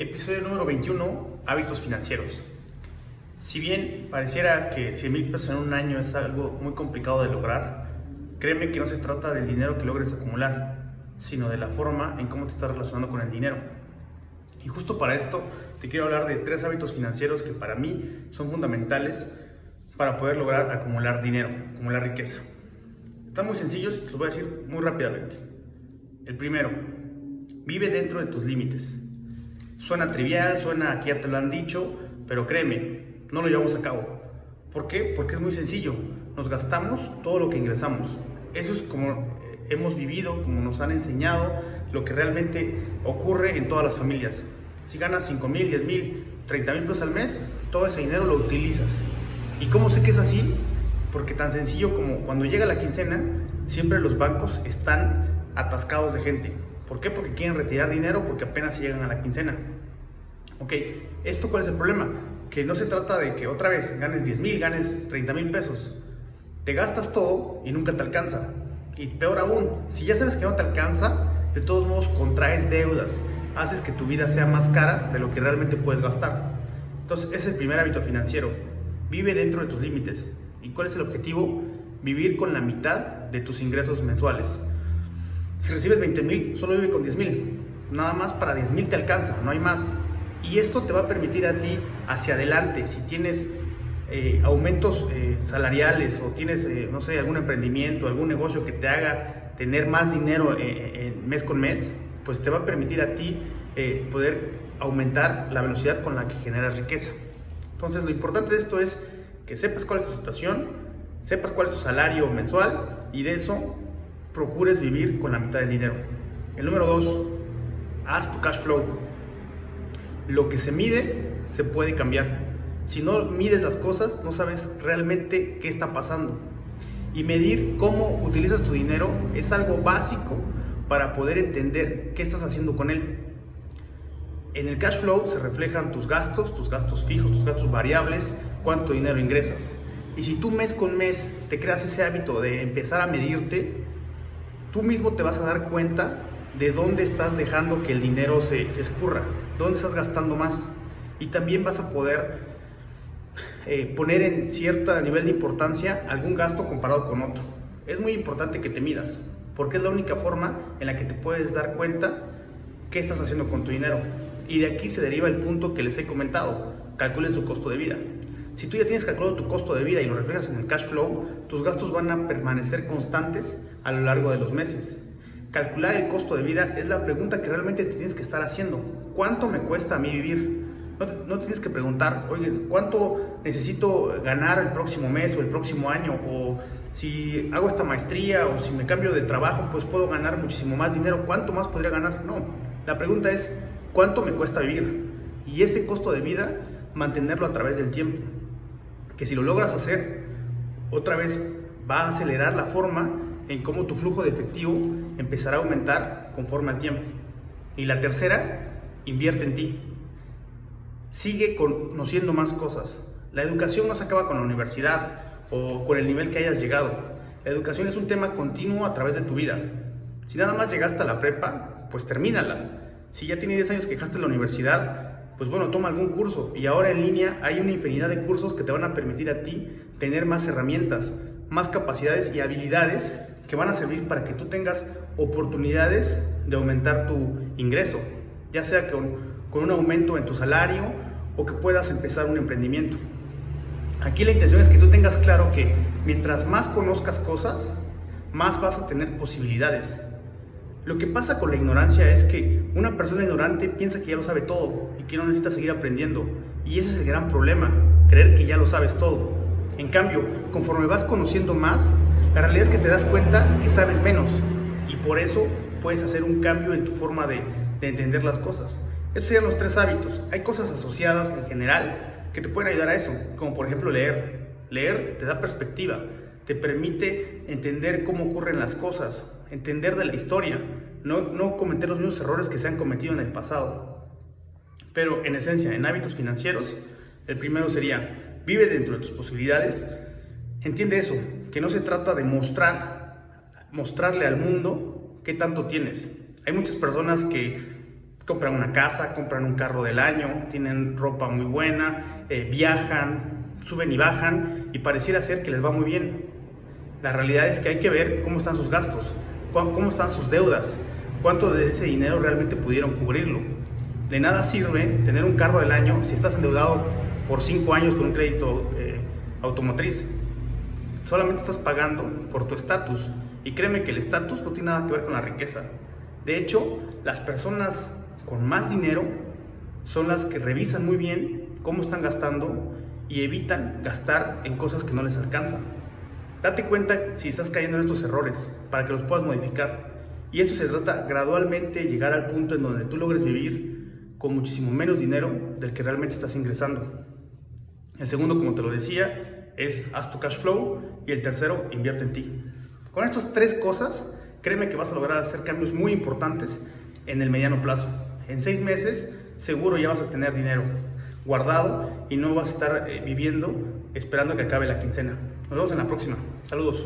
Episodio número 21, hábitos financieros. Si bien pareciera que 100 mil pesos en un año es algo muy complicado de lograr, créeme que no se trata del dinero que logres acumular, sino de la forma en cómo te estás relacionando con el dinero. Y justo para esto te quiero hablar de tres hábitos financieros que para mí son fundamentales para poder lograr acumular dinero, acumular riqueza. Están muy sencillos los voy a decir muy rápidamente. El primero, vive dentro de tus límites. Suena trivial, suena que ya te lo han dicho, pero créeme, no lo llevamos a cabo. ¿Por qué? Porque es muy sencillo. Nos gastamos todo lo que ingresamos. Eso es como eh, hemos vivido, como nos han enseñado, lo que realmente ocurre en todas las familias. Si ganas 5 mil, 10 mil, 30 mil pesos al mes, todo ese dinero lo utilizas. ¿Y cómo sé que es así? Porque tan sencillo como cuando llega la quincena, siempre los bancos están atascados de gente. ¿Por qué? Porque quieren retirar dinero porque apenas llegan a la quincena. Ok, ¿esto cuál es el problema? Que no se trata de que otra vez ganes 10 mil, ganes 30 mil pesos. Te gastas todo y nunca te alcanza. Y peor aún, si ya sabes que no te alcanza, de todos modos contraes deudas. Haces que tu vida sea más cara de lo que realmente puedes gastar. Entonces, ese es el primer hábito financiero. Vive dentro de tus límites. ¿Y cuál es el objetivo? Vivir con la mitad de tus ingresos mensuales. Si recibes 20 mil, solo vive con 10 mil. Nada más para 10 mil te alcanza, no hay más. Y esto te va a permitir a ti hacia adelante, si tienes eh, aumentos eh, salariales o tienes, eh, no sé, algún emprendimiento, algún negocio que te haga tener más dinero mes con mes, pues te va a permitir a ti poder aumentar la velocidad con la que generas riqueza. Entonces lo importante de esto es que sepas cuál es tu situación, sepas cuál es tu salario mensual y de eso procures vivir con la mitad del dinero. El número dos, haz tu cash flow. Lo que se mide se puede cambiar. Si no mides las cosas, no sabes realmente qué está pasando. Y medir cómo utilizas tu dinero es algo básico para poder entender qué estás haciendo con él. En el cash flow se reflejan tus gastos, tus gastos fijos, tus gastos variables, cuánto dinero ingresas. Y si tú mes con mes te creas ese hábito de empezar a medirte, tú mismo te vas a dar cuenta de dónde estás dejando que el dinero se, se escurra, dónde estás gastando más. Y también vas a poder eh, poner en cierto nivel de importancia algún gasto comparado con otro. Es muy importante que te midas, porque es la única forma en la que te puedes dar cuenta qué estás haciendo con tu dinero. Y de aquí se deriva el punto que les he comentado, calculen su costo de vida. Si tú ya tienes calculado tu costo de vida y lo reflejas en el cash flow, tus gastos van a permanecer constantes a lo largo de los meses. Calcular el costo de vida es la pregunta que realmente te tienes que estar haciendo. ¿Cuánto me cuesta a mí vivir? No te, no tienes que preguntar, oye, ¿cuánto necesito ganar el próximo mes o el próximo año? O si hago esta maestría o si me cambio de trabajo, pues puedo ganar muchísimo más dinero. ¿Cuánto más podría ganar? No. La pregunta es, ¿cuánto me cuesta vivir? Y ese costo de vida, mantenerlo a través del tiempo que si lo logras hacer, otra vez va a acelerar la forma en cómo tu flujo de efectivo empezará a aumentar conforme al tiempo. Y la tercera, invierte en ti. Sigue conociendo más cosas. La educación no se acaba con la universidad o con el nivel que hayas llegado. La educación es un tema continuo a través de tu vida. Si nada más llegaste a la prepa, pues termínala. Si ya tienes 10 años que dejaste la universidad, pues bueno, toma algún curso. Y ahora en línea hay una infinidad de cursos que te van a permitir a ti tener más herramientas, más capacidades y habilidades que van a servir para que tú tengas oportunidades de aumentar tu ingreso, ya sea con, con un aumento en tu salario o que puedas empezar un emprendimiento. Aquí la intención es que tú tengas claro que mientras más conozcas cosas, más vas a tener posibilidades. Lo que pasa con la ignorancia es que una persona ignorante piensa que ya lo sabe todo y que no necesita seguir aprendiendo. Y ese es el gran problema, creer que ya lo sabes todo. En cambio, conforme vas conociendo más, la realidad es que te das cuenta que sabes menos. Y por eso puedes hacer un cambio en tu forma de, de entender las cosas. Estos serían los tres hábitos. Hay cosas asociadas en general que te pueden ayudar a eso, como por ejemplo leer. Leer te da perspectiva, te permite entender cómo ocurren las cosas, entender de la historia, no, no cometer los mismos errores que se han cometido en el pasado. Pero en esencia, en hábitos financieros, el primero sería, vive dentro de tus posibilidades, entiende eso, que no se trata de mostrar, mostrarle al mundo qué tanto tienes. Hay muchas personas que compran una casa, compran un carro del año, tienen ropa muy buena, eh, viajan, suben y bajan y pareciera ser que les va muy bien. La realidad es que hay que ver cómo están sus gastos, cómo están sus deudas, cuánto de ese dinero realmente pudieron cubrirlo. De nada sirve tener un carro del año si estás endeudado por 5 años con un crédito eh, automotriz. Solamente estás pagando por tu estatus. Y créeme que el estatus no tiene nada que ver con la riqueza. De hecho, las personas con más dinero son las que revisan muy bien cómo están gastando y evitan gastar en cosas que no les alcanzan. Date cuenta si estás cayendo en estos errores para que los puedas modificar. Y esto se trata gradualmente llegar al punto en donde tú logres vivir con muchísimo menos dinero del que realmente estás ingresando. El segundo, como te lo decía, es haz tu cash flow y el tercero, invierte en ti. Con estas tres cosas, créeme que vas a lograr hacer cambios muy importantes en el mediano plazo. En seis meses, seguro ya vas a tener dinero guardado y no vas a estar eh, viviendo esperando que acabe la quincena. Nos vemos en la próxima. Saludos.